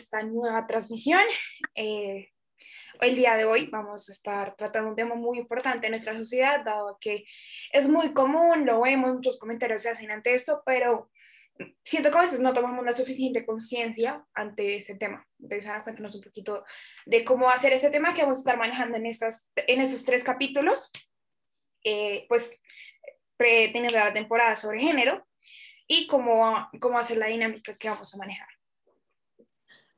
esta nueva transmisión. Eh, el día de hoy vamos a estar tratando un tema muy importante en nuestra sociedad, dado que es muy común, lo vemos, muchos comentarios se hacen ante esto, pero siento que a veces no tomamos la suficiente conciencia ante este tema. Entonces, Ana, cuéntanos un poquito de cómo hacer este tema que vamos a estar manejando en, estas, en estos tres capítulos, eh, pues teniendo la temporada sobre género y cómo, cómo hacer la dinámica que vamos a manejar.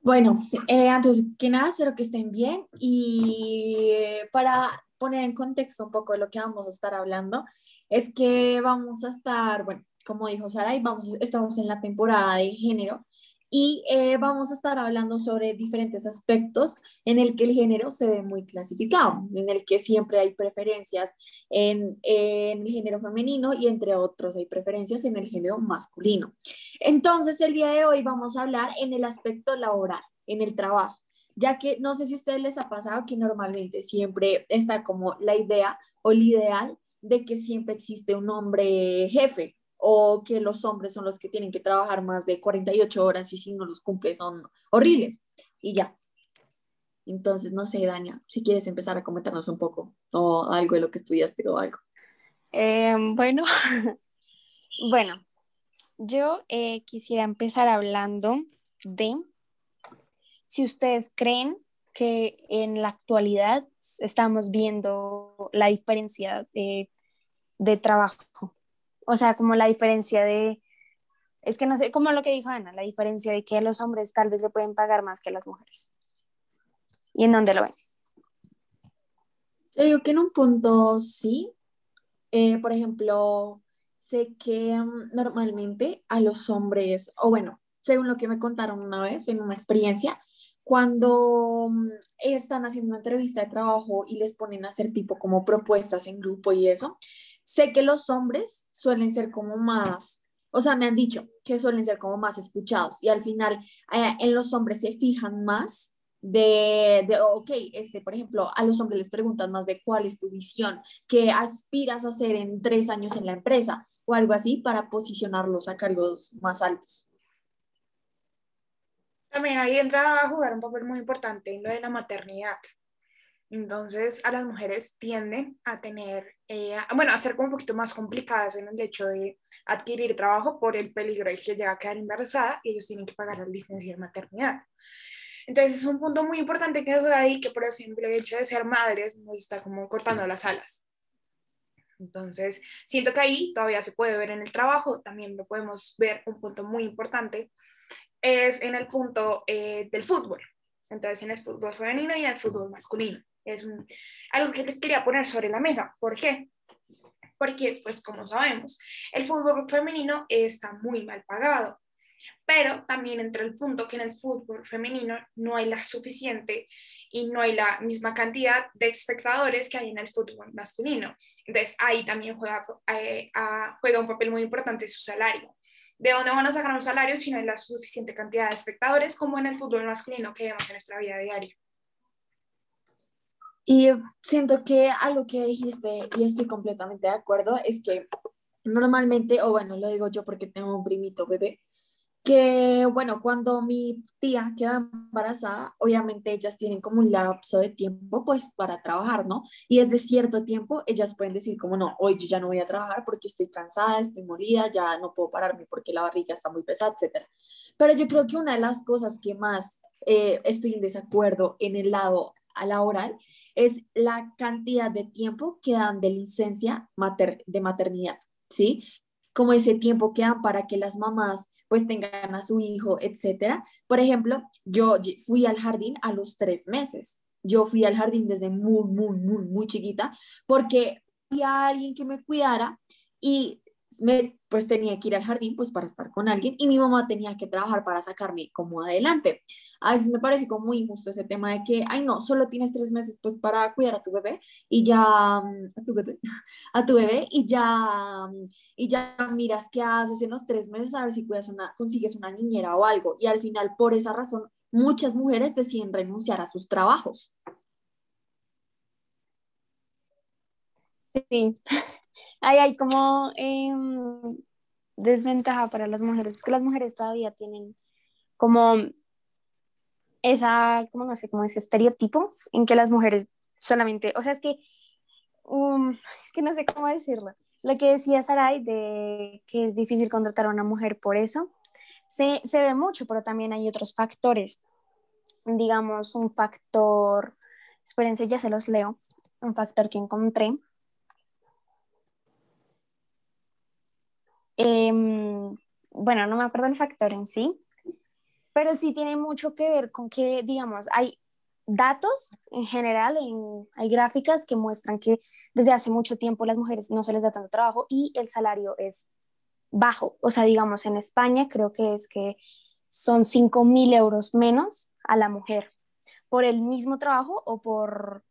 Bueno, eh, antes que nada, espero que estén bien y eh, para poner en contexto un poco lo que vamos a estar hablando, es que vamos a estar, bueno, como dijo Sara, vamos, estamos en la temporada de género y eh, vamos a estar hablando sobre diferentes aspectos en el que el género se ve muy clasificado, en el que siempre hay preferencias en, en, el género femenino y entre otros hay preferencias en el género masculino. Entonces, el día de hoy vamos a hablar en el aspecto laboral, en el trabajo, ya que no sé si a ustedes les ha pasado que normalmente siempre está como la idea o el ideal de que siempre existe un hombre jefe o que los hombres son los que tienen que trabajar más de 48 horas y si no los cumple son horribles. Y ya. Entonces, no sé, Dania, si quieres empezar a comentarnos un poco o algo de lo que estudiaste o algo. Eh, bueno, bueno, yo eh, quisiera empezar hablando de si ustedes creen que en la actualidad estamos viendo la diferencia de, de trabajo o sea, como la diferencia de, es que no sé, como lo que dijo Ana, la diferencia de que los hombres tal vez le pueden pagar más que las mujeres. ¿Y en dónde lo ven? Yo digo que en un punto sí. Eh, por ejemplo, sé que mm, normalmente a los hombres, o bueno, según lo que me contaron una vez en una experiencia, cuando mm, están haciendo una entrevista de trabajo y les ponen a hacer tipo como propuestas en grupo y eso, Sé que los hombres suelen ser como más, o sea, me han dicho que suelen ser como más escuchados y al final eh, en los hombres se fijan más de, de, ok, este, por ejemplo, a los hombres les preguntan más de cuál es tu visión, qué aspiras a hacer en tres años en la empresa o algo así para posicionarlos a cargos más altos. También ahí entra a jugar un papel muy importante en lo de la maternidad. Entonces, a las mujeres tienden a tener, eh, bueno, a ser como un poquito más complicadas en el hecho de adquirir trabajo por el peligro de que llega a quedar embarazada y ellos tienen que pagar la licencia de maternidad. Entonces, es un punto muy importante que es ahí que por el simple hecho de ser madres nos está como cortando las alas. Entonces, siento que ahí todavía se puede ver en el trabajo, también lo podemos ver, un punto muy importante, es en el punto eh, del fútbol. Entonces, en el fútbol femenino y en el fútbol masculino. Es algo que les quería poner sobre la mesa. ¿Por qué? Porque, pues como sabemos, el fútbol femenino está muy mal pagado, pero también entra el punto que en el fútbol femenino no hay la suficiente y no hay la misma cantidad de espectadores que hay en el fútbol masculino. Entonces ahí también juega, eh, juega un papel muy importante su salario. ¿De dónde van a sacar un salario si no hay la suficiente cantidad de espectadores como en el fútbol masculino que vemos en nuestra vida diaria? Y siento que algo que dijiste, y estoy completamente de acuerdo, es que normalmente, o bueno, lo digo yo porque tengo un primito bebé, que bueno, cuando mi tía queda embarazada, obviamente ellas tienen como un lapso de tiempo pues para trabajar, ¿no? Y desde cierto tiempo ellas pueden decir como no, hoy yo ya no voy a trabajar porque estoy cansada, estoy molida, ya no puedo pararme porque la barriga está muy pesada, etc. Pero yo creo que una de las cosas que más eh, estoy en desacuerdo en el lado laboral es la cantidad de tiempo que dan de licencia de maternidad, ¿sí? Como ese tiempo que dan para que las mamás pues tengan a su hijo, etcétera. Por ejemplo, yo fui al jardín a los tres meses. Yo fui al jardín desde muy, muy, muy, muy chiquita porque había alguien que me cuidara y me, pues tenía que ir al jardín pues para estar con alguien y mi mamá tenía que trabajar para sacarme como adelante. A veces me parece como muy injusto ese tema de que, ay no, solo tienes tres meses pues para cuidar a tu bebé y ya, mm, a tu bebé, a tu bebé y ya, mm, y ya miras qué haces en los tres meses a ver si cuidas una, consigues una niñera o algo. Y al final, por esa razón, muchas mujeres deciden renunciar a sus trabajos. Sí, Ahí hay como em, desventaja para las mujeres, es que las mujeres todavía tienen como esa, como no sé, como ese estereotipo en que las mujeres solamente, o sea, es que, um, es que no sé cómo decirlo. Lo que decía Sarai de que es difícil contratar a una mujer por eso, se, se ve mucho, pero también hay otros factores. Digamos, un factor, espérense, ya se los leo, un factor que encontré. Em, bueno, no me acuerdo el factor en sí, pero sí tiene mucho que ver con que, digamos, hay datos en general, hay gráficas que muestran que desde hace mucho tiempo las mujeres no se les da tanto trabajo y el salario es bajo. O sea, digamos, en España creo que es que son 5 mil euros menos a la mujer por el mismo trabajo o por...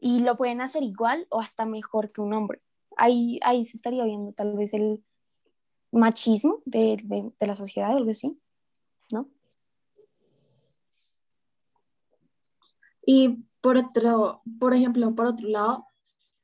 Y lo pueden hacer igual o hasta mejor que un hombre. Ahí, ahí se estaría viendo tal vez el machismo de, de, la sociedad o algo así, ¿no? Y por otro, por ejemplo, por otro lado,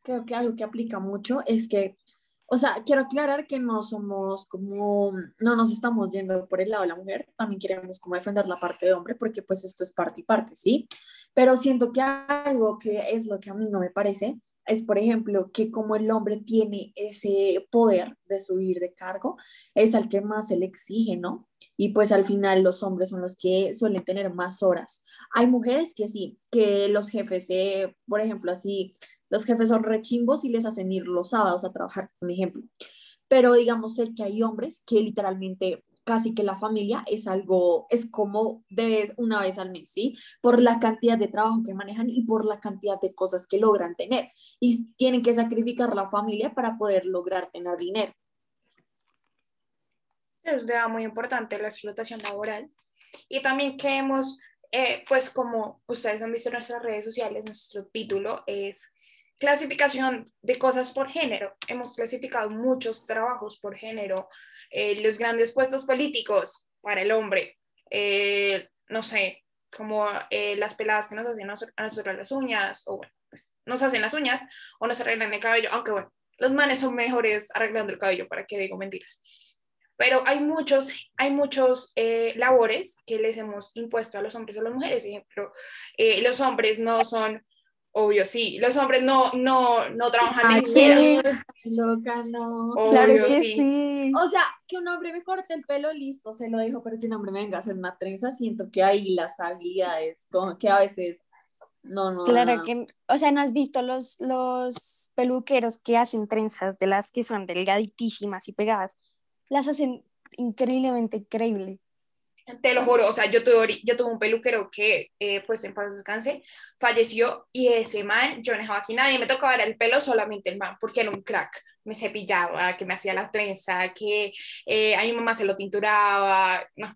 creo que algo que aplica mucho es que, o sea, quiero aclarar que no somos como, no nos estamos yendo por el lado de la mujer, también queremos como defender la parte de hombre, porque pues esto es parte y parte, ¿sí? Pero siento que algo que es lo que a mí no me parece, es, por ejemplo, que como el hombre tiene ese poder de subir de cargo, es al que más se le exige, ¿no? Y pues al final los hombres son los que suelen tener más horas. Hay mujeres que sí, que los jefes, eh, por ejemplo, así, los jefes son rechimbos y les hacen ir los sábados a trabajar, por ejemplo. Pero digamos, que hay hombres que literalmente casi que la familia es algo, es como de una vez al mes, ¿sí? Por la cantidad de trabajo que manejan y por la cantidad de cosas que logran tener. Y tienen que sacrificar la familia para poder lograr tener dinero. Es muy importante la explotación laboral. Y también que hemos, eh, pues como ustedes han visto en nuestras redes sociales, nuestro título es clasificación de cosas por género. Hemos clasificado muchos trabajos por género, eh, los grandes puestos políticos para el hombre, eh, no sé, como eh, las peladas que nos hacen a nosotros las uñas, o bueno, pues nos hacen las uñas o nos arreglan el cabello, aunque bueno, los manes son mejores arreglando el cabello, para que digo mentiras. Pero hay muchos, hay muchos labores que les hemos impuesto a los hombres o a las mujeres. Ejemplo, los hombres no son Obvio, sí. Los hombres no, no, no trabajan de sí, loca, no. claro que sí. O sea, que un hombre me corte el pelo, listo, se lo dijo, pero que un hombre me venga a hacer una trenza, siento que hay las habilidades, como que a veces no, no. Claro que, o sea, ¿no has visto los, los peluqueros que hacen trenzas de las que son delgaditísimas y pegadas? Las hacen increíblemente increíble. Te lo juro, o sea, yo tuve, yo tuve un peluquero que, eh, pues en paz descanse, falleció y ese man, yo no dejaba aquí nadie, me tocaba el pelo solamente el man, porque era un crack, me cepillaba, que me hacía la trenza, que eh, a mi mamá se lo tinturaba, no,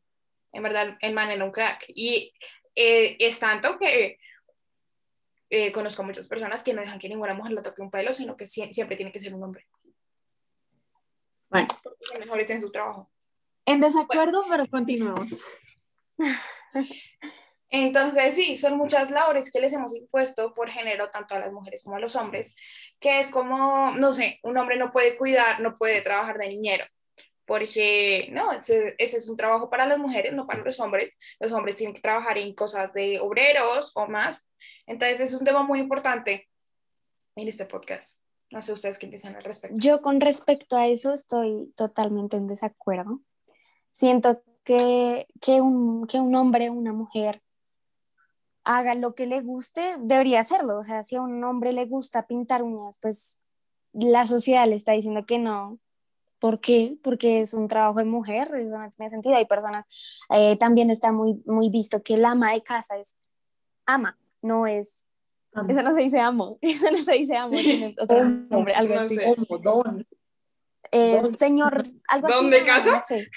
en verdad el man era un crack. Y eh, es tanto que conozco a muchas personas que no dejan que ninguna mujer le toque un pelo, sino que siempre tiene que ser un hombre. Bueno. Porque mejores en su trabajo. En desacuerdo, pero continuemos. Entonces, sí, son muchas labores que les hemos impuesto por género, tanto a las mujeres como a los hombres, que es como, no sé, un hombre no puede cuidar, no puede trabajar de niñero, porque no, ese, ese, es un trabajo para las mujeres, no para los hombres. Los hombres tienen que trabajar en cosas de obreros o más. Entonces, es un tema muy importante en este podcast. No sé ustedes qué piensan al respecto. Yo con respecto a eso estoy totalmente en desacuerdo siento que, que, un, que un hombre una mujer haga lo que le guste, debería hacerlo. O sea, si a un hombre le gusta pintar uñas, pues la sociedad le está diciendo que no. ¿Por qué? Porque es un trabajo de mujer, eso no tiene sentido. Hay personas, eh, también está muy, muy visto que el ama de casa es ama, no es. Eso no se dice amo, eso no se dice amo, tiene otro nombre, algo no así. Sé. don. Eh, señor, algo ¿Dónde así, casa? No sé,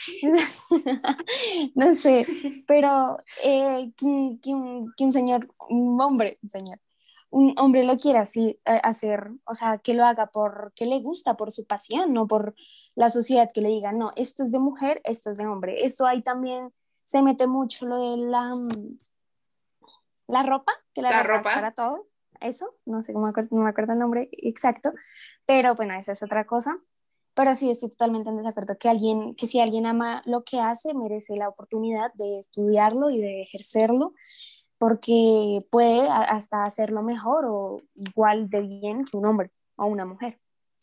no sé pero eh, que, que un, que un señor, un hombre, un señor, un hombre lo quiera así eh, hacer, o sea, que lo haga porque le gusta, por su pasión, no por la sociedad que le diga, no, esto es de mujer, esto es de hombre. Esto ahí también se mete mucho lo de la, mm, la ropa, que la, La ropa, es para todos, eso, no sé cómo me acuerdo, no me acuerdo el nombre exacto, pero bueno, esa es otra cosa. Pero sí estoy totalmente en desacuerdo que alguien, que si alguien ama lo que hace, merece la oportunidad de estudiarlo y de ejercerlo, porque puede hasta hacerlo mejor o igual de bien que un hombre o una mujer.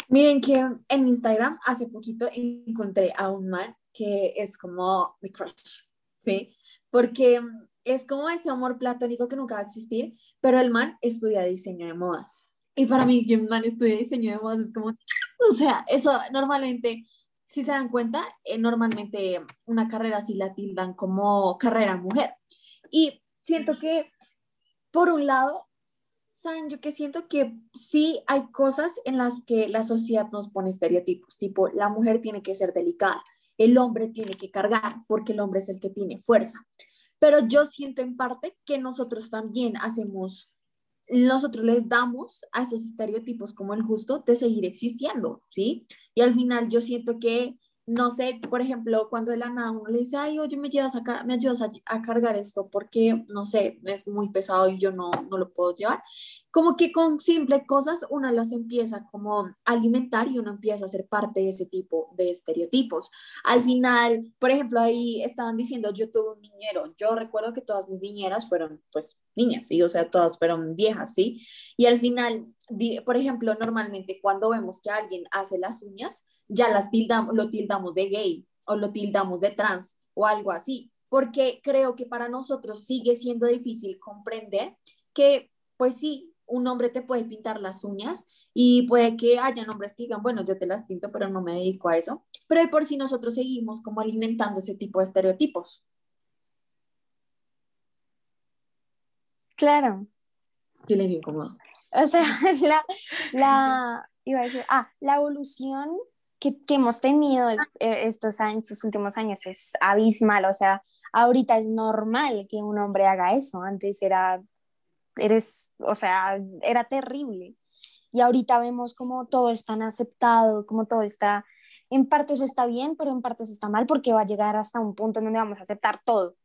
Miren que en Instagram hace poquito encontré a un man que es como mi crush, ¿sí? Porque es como ese amor platónico que nunca va a existir, pero el man estudia diseño de modas. Y para mí que un man estudia diseño de modas es como, o sea, eso normalmente, si se dan cuenta, eh, normalmente una carrera así la tildan como carrera mujer. Y siento que, por un lado, saben, yo que siento que sí hay cosas en las que la sociedad nos pone estereotipos, tipo, la mujer tiene que ser delicada, el hombre tiene que cargar, porque el hombre es el que tiene fuerza. Pero yo siento en parte que nosotros también hacemos nosotros les damos a esos estereotipos como el justo de seguir existiendo, ¿sí? Y al final yo siento que no sé, por ejemplo, cuando de la nada uno le dice, ay, oye, me, llevas a, me ayudas a, cargar esto porque, no sé, es muy pesado y yo no, no lo puedo llevar. Como que con simples cosas uno las empieza como a alimentar y uno empieza a ser parte de ese tipo de estereotipos. Al final, por ejemplo, ahí estaban diciendo, yo tuve un niñero. Yo recuerdo que todas mis niñeras fueron, pues, niñas, ¿sí? O sea, todas fueron viejas, ¿sí? Y al final, por ejemplo, normalmente cuando vemos que alguien hace las uñas, ya las tildamos, lo tildamos de gay o lo tildamos de trans o algo así, porque creo que para nosotros sigue siendo difícil comprender que, pues sí, un hombre te puede pintar las uñas y puede que haya hombres que digan, bueno, yo te las pinto, pero no me dedico a eso, pero de por sí nosotros seguimos como alimentando ese tipo de estereotipos. Claro. Silencio incómodo. O sea, la, la, iba a decir, ah, la evolución que, hemos tenido eh, estos años, estos últimos años es abismal, o sea, ahorita es normal que un hombre haga eso, antes era, eres, o sea, era terrible. Y ahorita vemos como todo es tan aceptado, como todo está, en parte eso está bien, pero en parte eso está mal porque va a llegar hasta un punto en donde vamos a aceptar todo.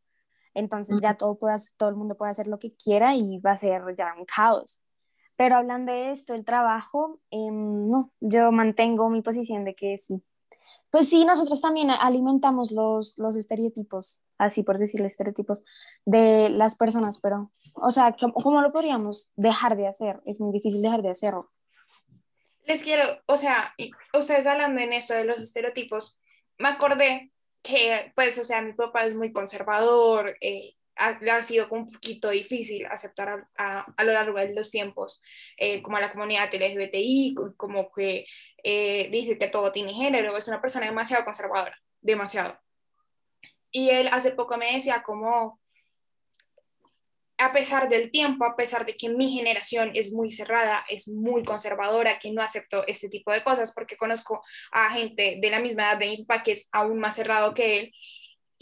Entonces ya todo, puede, todo el mundo puede hacer lo que quiera y va a ser ya un caos. Pero hablando de esto, el trabajo, em, no, yo mantengo mi posición de que sí. Pues sí, nosotros también alimentamos los, los estereotipos, así por decirle estereotipos, de las personas, pero, o sea, ¿cómo, lo podríamos dejar de hacer? Es muy difícil dejar de hacerlo. Les quiero, o sea, ustedes hablando en esto de los estereotipos, me acordé que, pues, o sea, mi papá es muy conservador, eh, ha, ha, sido un poquito difícil aceptar a, a, lo largo de los tiempos, eh, como a la comunidad LGBTI, como que eh, dice que todo tiene género, es una persona demasiado conservadora, demasiado. Y él hace poco me decía como, a pesar del tiempo, a pesar de que mi generación es muy cerrada, es muy conservadora, que no acepto este tipo de cosas, porque conozco a gente de la misma edad de mi papá que es aún más cerrado que él,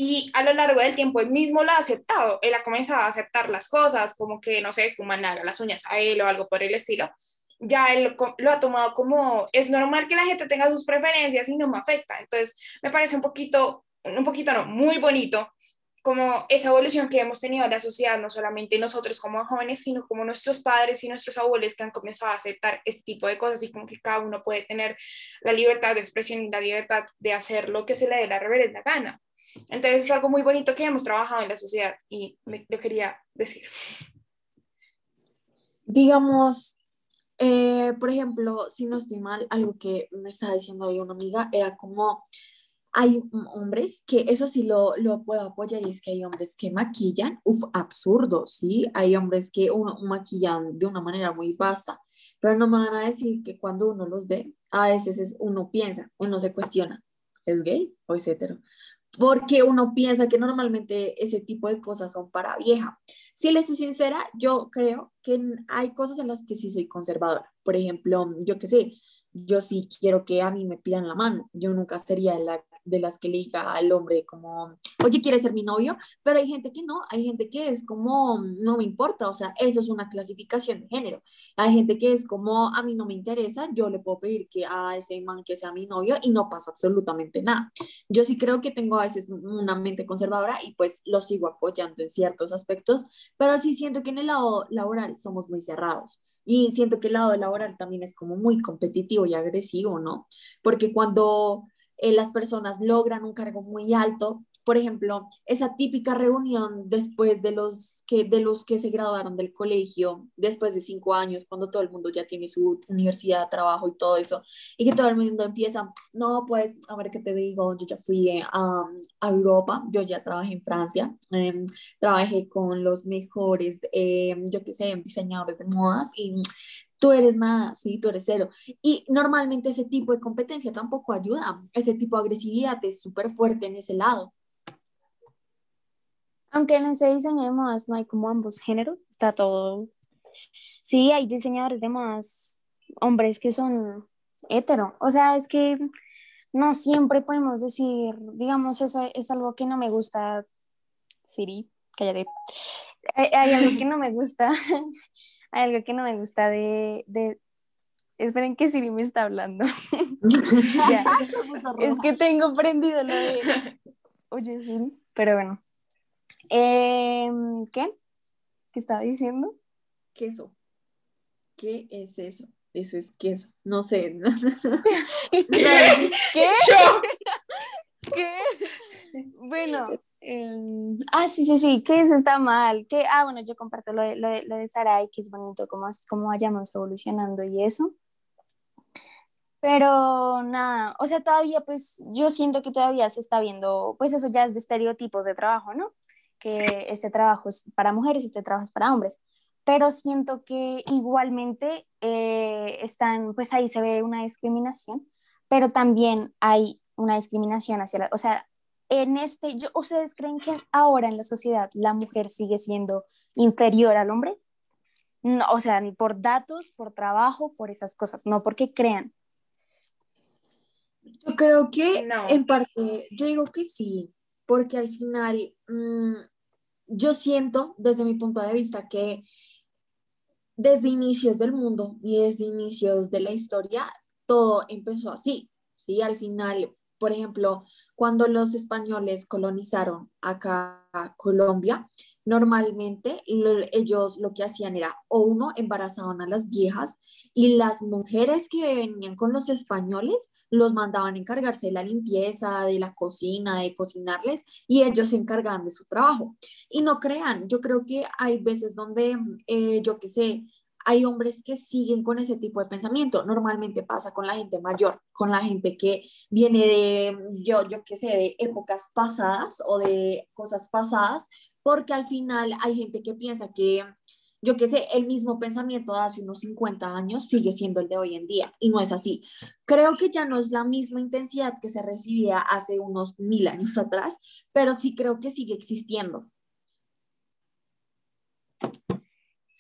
y a lo largo del tiempo él mismo lo ha aceptado, él ha comenzado a aceptar las cosas, como que, no sé, como haga las uñas a él o algo por el estilo. Ya él lo ha tomado como, es normal que la gente tenga sus preferencias y no me afecta. Entonces, me parece un poquito, un poquito no, muy bonito como esa evolución que hemos tenido en la sociedad, no solamente nosotros como jóvenes, sino como nuestros padres y nuestros abuelos que han comenzado a aceptar este tipo de cosas y como que cada uno puede tener la libertad de expresión y la libertad de hacer lo que se le dé la reverenda gana. Entonces es algo muy bonito que hemos trabajado en la sociedad y me, lo quería decir. Digamos, eh, por ejemplo, si no estoy mal, algo que me estaba diciendo hoy una amiga era como hay hombres que eso sí lo, lo puedo apoyar y es que hay hombres que maquillan, uff, absurdo, ¿sí? Hay hombres que uno maquillan de una manera muy vasta, pero no me van a decir que cuando uno los ve, a veces es, uno piensa, uno se cuestiona, ¿es gay o es? Porque uno piensa que normalmente ese tipo de cosas son para vieja. Si les soy sincera, yo creo que hay cosas en las que sí soy conservadora. Por ejemplo, yo qué sé, yo sí quiero que a mí me pidan la mano. Yo nunca sería la de las que le diga al hombre como, oye, ¿quieres ser mi novio? Pero hay gente que no, hay gente que es como, no me importa, o sea, eso es una clasificación de género. Hay gente que es como, a mí no me interesa, yo le puedo pedir que a ese man que sea mi novio y no pasa absolutamente nada. Yo sí creo que tengo a veces una mente conservadora y pues lo sigo apoyando en ciertos aspectos, pero sí siento que en el lado laboral somos muy cerrados. Y siento que el lado laboral también es como muy competitivo y agresivo, ¿no? Porque cuando eh, las personas logran un cargo muy alto, por ejemplo, esa típica reunión después de los que, de los que se graduaron del colegio, después de cinco años, cuando todo el mundo ya tiene su universidad, trabajo y todo eso, y que todo el mundo empieza, no, pues, a ver qué te digo, yo ya fui eh, a, Europa, yo ya trabajé en Francia, em, trabajé con los mejores, em, yo qué sé, diseñadores de modas y tú eres nada, sí, tú eres cero. Y normalmente ese tipo de competencia tampoco ayuda, ese tipo de agresividad es súper fuerte en ese lado. Aunque en ese diseño de modas no hay como ambos géneros, está todo. Sí, hay diseñadores de modas, hombres que son hetero. O sea, es que no siempre podemos decir, digamos, eso es algo que no me gusta. Siri, cállate. Hay, hay algo que no me gusta. hay algo que no me gusta de, de... Esperen que Siri me está hablando. es que tengo prendido lo de... Oye, Siri, pero bueno. Em, ¿Qué? ¿Qué estaba diciendo? Queso. ¿Qué es eso? Eso es queso. No sé. ¿Qué? ¿Qué? ¿Qué? Bueno. Em, ah, sí, sí, sí, que eso está mal. Que, ah, bueno, yo comparto lo de, lo de, lo de Sarai, que es bonito cómo, cómo vayamos evolucionando y eso. Pero nada, o sea, todavía pues yo siento que todavía se está viendo, pues eso ya es de estereotipos de trabajo, ¿no? Que este trabajo es para mujeres, este trabajo es para hombres. Pero siento que igualmente eh, están, pues ahí se ve una discriminación, pero también hay una discriminación hacia la, o sea, en este, yo, ¿ustedes creen que ahora en la sociedad la mujer sigue siendo inferior al hombre? No, o sea, por datos, por trabajo, por esas cosas, no porque crean. Yo creo que no. en parte, yo digo que sí, porque al final mmm, yo siento desde mi punto de vista que desde inicios del mundo y desde inicios de la historia, todo empezó así, ¿sí? Al final, por ejemplo, cuando los españoles colonizaron acá Colombia, normalmente ellos lo que hacían era o uno embarazaban a las viejas y las mujeres que venían con los españoles los mandaban a encargarse de la limpieza, de la cocina, de cocinarles y ellos se encargaban de su trabajo. Y no crean, yo creo que hay veces donde, eh, yo qué sé, hay hombres que siguen con ese tipo de pensamiento. Normalmente pasa con la gente mayor, con la gente que viene de, yo, yo qué sé, de épocas pasadas o de cosas pasadas, porque al final hay gente que piensa que, yo qué sé, el mismo pensamiento de hace unos 50 años sigue siendo el de hoy en día y no es así. Creo que ya no es la misma intensidad que se recibía hace unos mil años atrás, pero sí creo que sigue existiendo.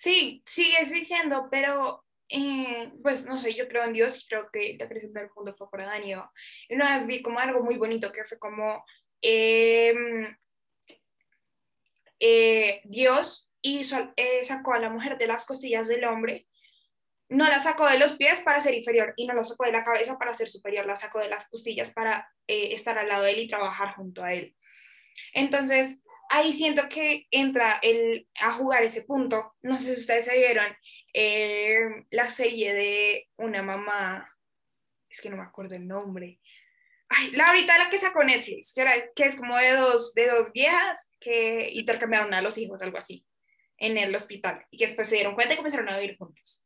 Sí, sigue existiendo, pero eh, pues no sé, yo creo en Dios y creo que la creación del mundo fue por Adán y Eva. Y una vez vi como algo muy bonito que fue como eh, eh, Dios hizo, eh, sacó a la mujer de las costillas del hombre, no la sacó de los pies para ser inferior y no la sacó de la cabeza para ser superior, la sacó de las costillas para eh, estar al lado de él y trabajar junto a él. Entonces, ahí siento que entra el, a jugar ese punto. No sé si ustedes se vieron eh, la serie de una mamá, es que no me acuerdo el nombre, Ay, la ahorita la que sacó Netflix, que, era, que es como de dos, de dos viejas que intercambiaron a los hijos, algo así, en el hospital, y que después se dieron cuenta y comenzaron a vivir juntos.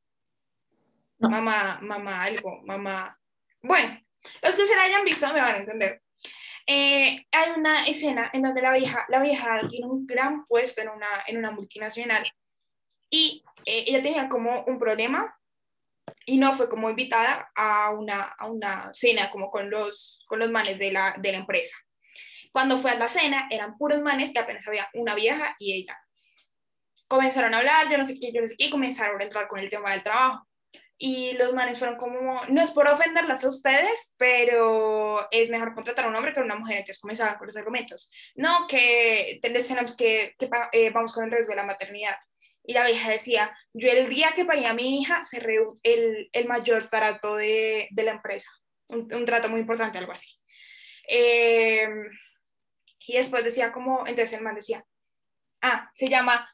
No. Mamá, mamá, algo, mamá. Bueno, los que se la hayan visto me van a entender. Eh, hay una escena en donde la vieja, la vieja tiene un gran puesto en una, en una multinacional y eh, ella tenía como un problema y no fue como invitada a una, a una cena como con los, con los manes de la, de la empresa. Cuando fue a la cena eran puros manes que apenas había una vieja y ella. Comenzaron a hablar, yo no sé qué, yo no sé qué, y comenzaron a entrar con el tema del trabajo. Y los manes fueron como, no es por ofenderlas a ustedes, pero es mejor contratar a un hombre que a una mujer. Entonces comenzaban con los argumentos. No, que tenemos que, que eh, vamos con el riesgo de la maternidad. Y la vieja decía, yo el día que paría a mi hija cerré el, el mayor trato de, de la empresa, un, un, trato muy importante, algo así. Eh, y después decía como, entonces el man decía, ah, se llama,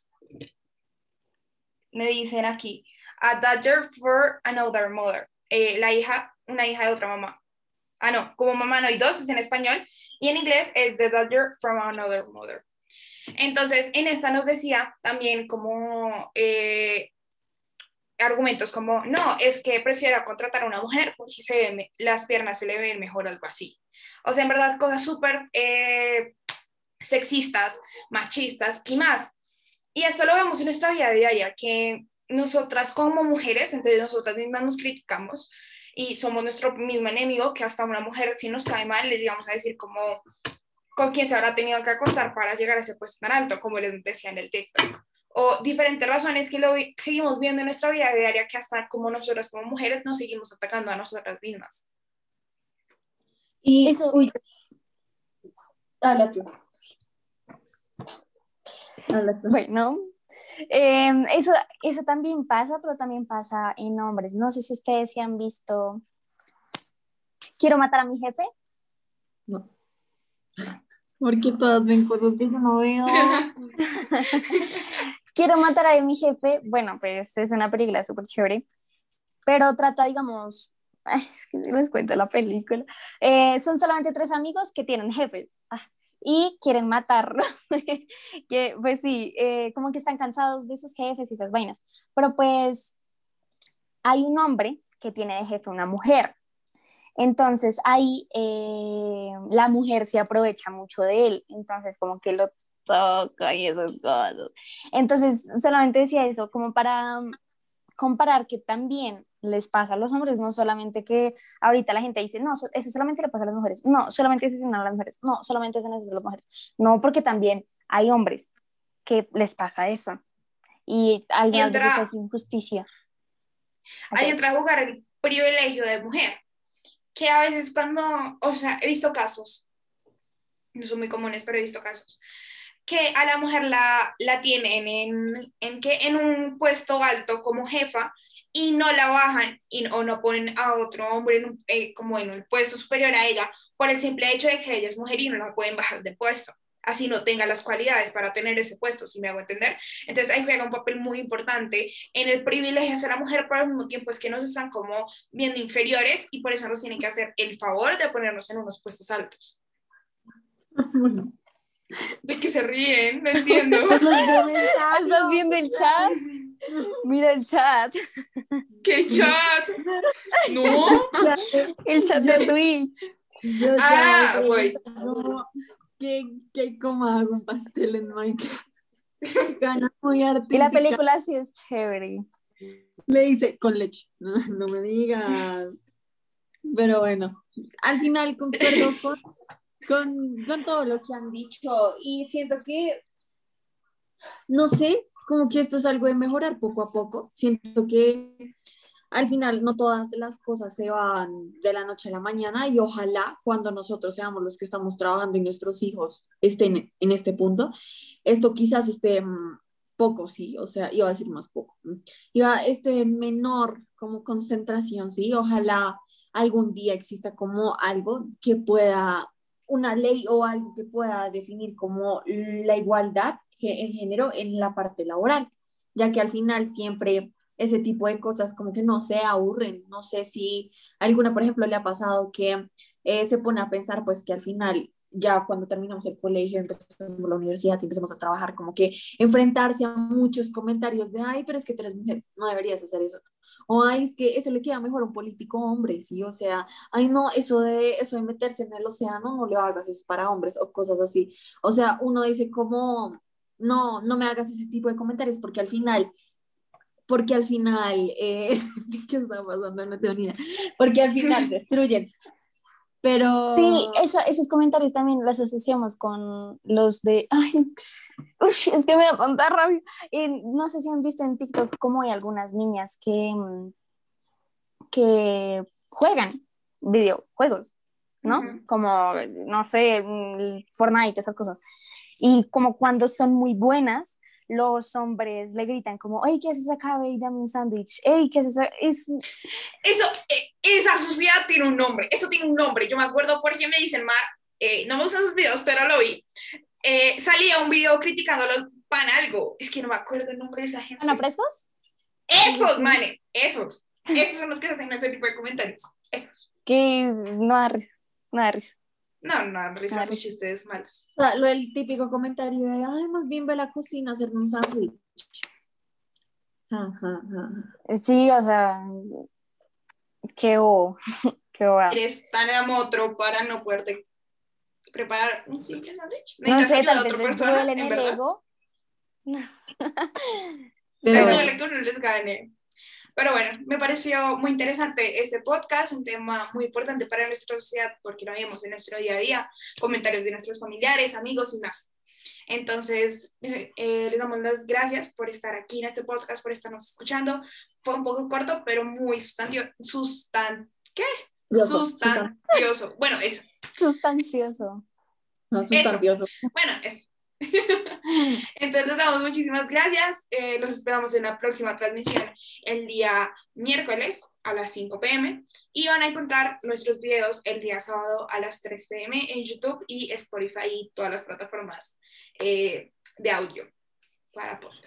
me dicen aquí, a daughter for another mother, eh, la hija, una hija de otra mamá. Ah, no, como mamá no hay dos, es en español, y en inglés es the daughter from another mother. Entonces, en esta nos decía también como eh, argumentos como, no, es que prefiero contratar a una mujer porque se las piernas se le ven mejor algo así. O sea, en verdad, cosas súper eh, sexistas, machistas y más. Y eso lo vemos en nuestra vida diaria, que nosotras como mujeres, entre nosotras mismas nos criticamos y somos nuestro mismo enemigo, que hasta una mujer si nos cae mal, les digamos a decir como con quién se habrá tenido que acostar para llegar a ese puesto tan alto, como les decía en el TikTok. O diferentes razones que lo seguimos viendo en nuestra vida diaria, que hasta como nosotras como mujeres nos seguimos atacando a nosotras mismas. Y eso... Uy. Habla tú. Bueno, em, eso, eso también pasa, pero también pasa en hombres. No sé si ustedes se han visto Quiero matar a mi jefe. No. Porque todas ven cosas que yo no veo. Quiero matar a mi jefe. Bueno, pues es una película súper chévere. Pero trata, digamos, es que les cuento la película. Eh, son solamente tres amigos que tienen jefes. Ah, y quieren matarlo. que pues sí, eh, como que están cansados de sus jefes y esas vainas. Pero pues hay un hombre que tiene de jefe una mujer. Entonces ahí eh, la mujer se aprovecha mucho de él, entonces como que lo toca y esas cosas. Entonces solamente decía eso como para comparar que también les pasa a los hombres, no solamente que ahorita la gente dice, no, eso solamente le pasa a las mujeres, no, solamente asesinan a las mujeres, no, solamente hacen eso a las mujeres, no, porque también hay hombres que les pasa eso. Y algunas veces es injusticia. Ahí entra a jugar el privilegio de mujer, que a veces cuando, o sea, he visto casos, no son muy comunes, pero he visto casos, que a la mujer la, la tienen en, en, que, en un puesto alto como jefa, y no la bajan y, o no ponen a otro hombre eh, como en un puesto superior a ella por el simple hecho de que ella es mujer y no la pueden bajar de puesto, así no tenga las cualidades para tener ese puesto, si me hago entender. Entonces ahí juega un papel muy importante en el privilegio de ser la mujer, pero al mismo tiempo es que nos están como viendo inferiores y por eso nos tienen que hacer el favor de ponernos en unos puestos altos. ¿De que se ríen? No entiendo. ¿Estás viendo el chat? Mira el chat. ¿Qué chat? ¿No? El chat de Twitch. Yo ah, voy. ¿Qué, qué cómo hago un pastel en Minecraft? muy Y la película sí es chévere. Le dice con leche. No, no me digas. Pero bueno, al final concuerdo con, con, con todo lo que han dicho y siento que, no sé, como que esto es algo de mejorar poco a poco. Siento que al final no todas las cosas se van de la noche a la mañana y ojalá cuando nosotros seamos los que estamos trabajando y nuestros hijos estén en este punto, esto quizás esté mm, poco, sí, o sea, iba a decir más poco, mm, iba este menor como concentración, sí, ojalá algún día exista como algo que pueda, una ley o algo que pueda definir como la igualdad en género en la parte laboral, ya que al final siempre ese tipo de cosas como que no se aburren. No sé si alguna, por ejemplo, le ha pasado que eh, se pone a pensar pues que al final ya cuando terminamos el colegio, empezamos la universidad y empezamos a trabajar, como que enfrentarse a muchos comentarios de, ay, pero es que tú eres mujer, no deberías hacer eso. O, ay, es que eso le queda mejor a un político hombre, ¿sí? O sea, ay, no, eso de, eso de meterse en el océano no lo hagas, es para hombres o cosas así. O sea, uno dice como, no, no me hagas ese tipo de comentarios porque al final, porque al final, eh, ¿qué está pasando? No tengo ni idea. Porque al final destruyen. Pero... Sí, eso, esos comentarios también los asociamos con los de, ay, es que me da tanta rabia. no sé si han visto en TikTok cómo hay algunas niñas que, mm, que juegan videojuegos, ¿no? Como, no sé, mm, Fortnite, esas cosas. Y como cuando son muy buenas, los hombres le gritan como, hey, ¿qué haces acá? Ve y dame un sándwich. Hey, ¿qué haces acá? Es, Eso, eh, esa sociedad tiene un nombre, eso tiene un nombre. Yo me acuerdo porque me dicen, Mar, eh, no me gustan sus videos, pero lo vi. Eh, salía un video criticando a los pan algo. Es que no me acuerdo el nombre de esa gente. ¿Ana frescos? Esos, Sí. manes, esos. Esos son los que hacen ese tipo de comentarios. Esos. Que no da risa, no da risa. No, no, risas Claro. chistes malos. O sea, lo del típico comentario de, ay, más bien ve a la cocina a hacerme un sándwich. Ajá, ajá. Sí, o sea, qué bobo, qué bobo. Eres tan amotro para no poderte preparar un simple sándwich. No sé, tal vez persona, en el ego. Pero Eso bueno. duele que uno les gane. Pero bueno, me pareció muy interesante este podcast, un tema muy importante para nuestra sociedad porque lo vemos en nuestro día a día, comentarios de nuestros familiares, amigos y más. Entonces, eh, eh, les damos las gracias por estar aquí en este podcast, por estarnos escuchando. Fue un poco corto, pero muy sustancio, sustan, Sustancioso, sustancioso. Bueno, eso. Sustancioso. No, sustancioso. Bueno, eso. Entonces les damos muchísimas gracias. Eh, los esperamos en la próxima transmisión el día miércoles a las 5 pm y van a encontrar nuestros videos el día sábado a las 3 pm en YouTube y Spotify y todas las plataformas eh, de audio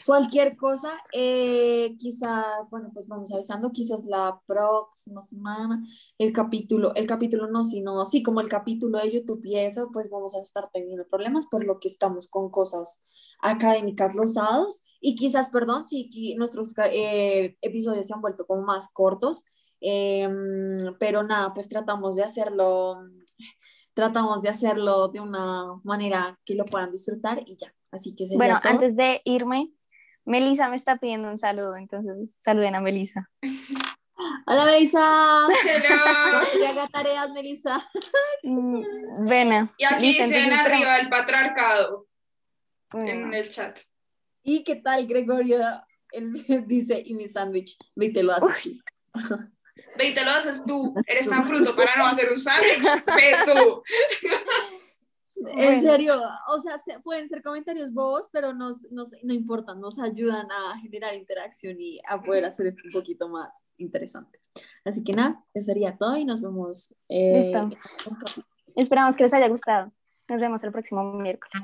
Cualquier cosa, eh, quizás, bueno, pues vamos avisando, quizás la próxima semana, el capítulo, el capítulo no, sino así como el capítulo de YouTube y eso, pues vamos a estar teniendo problemas por lo que estamos con cosas académicas los sábados y quizás, perdón, si nuestros eh, episodios se han vuelto como más cortos, eh, pero nada, pues tratamos de hacerlo, tratamos de hacerlo de una manera que lo puedan disfrutar y ya, así que sería Bueno, todo. antes de irme, Melissa me está pidiendo un saludo, entonces saluden a Melissa. Hola, Melissa. Hello. Ya haga tareas, Melissa. Mm, Vena. Y aquí Listo, dicen arriba el patriarcado esperamos- en el chat. ¿Y qué tal, Gregorio? Él dice, y mi sándwich. Ve y te lo haces. Ve y te lo haces tú. Eres tan fruto para no hacer un sándwich. Ve tú. En serio, o sea, se- pueden ser comentarios bobos, pero nos, nos, no importan, nos ayudan a generar interacción y a poder hacer esto un poquito más interesante. Así que nada, eso sería todo y nos vemos. eh, Listo. Esperamos que les haya gustado. Nos vemos el próximo miércoles.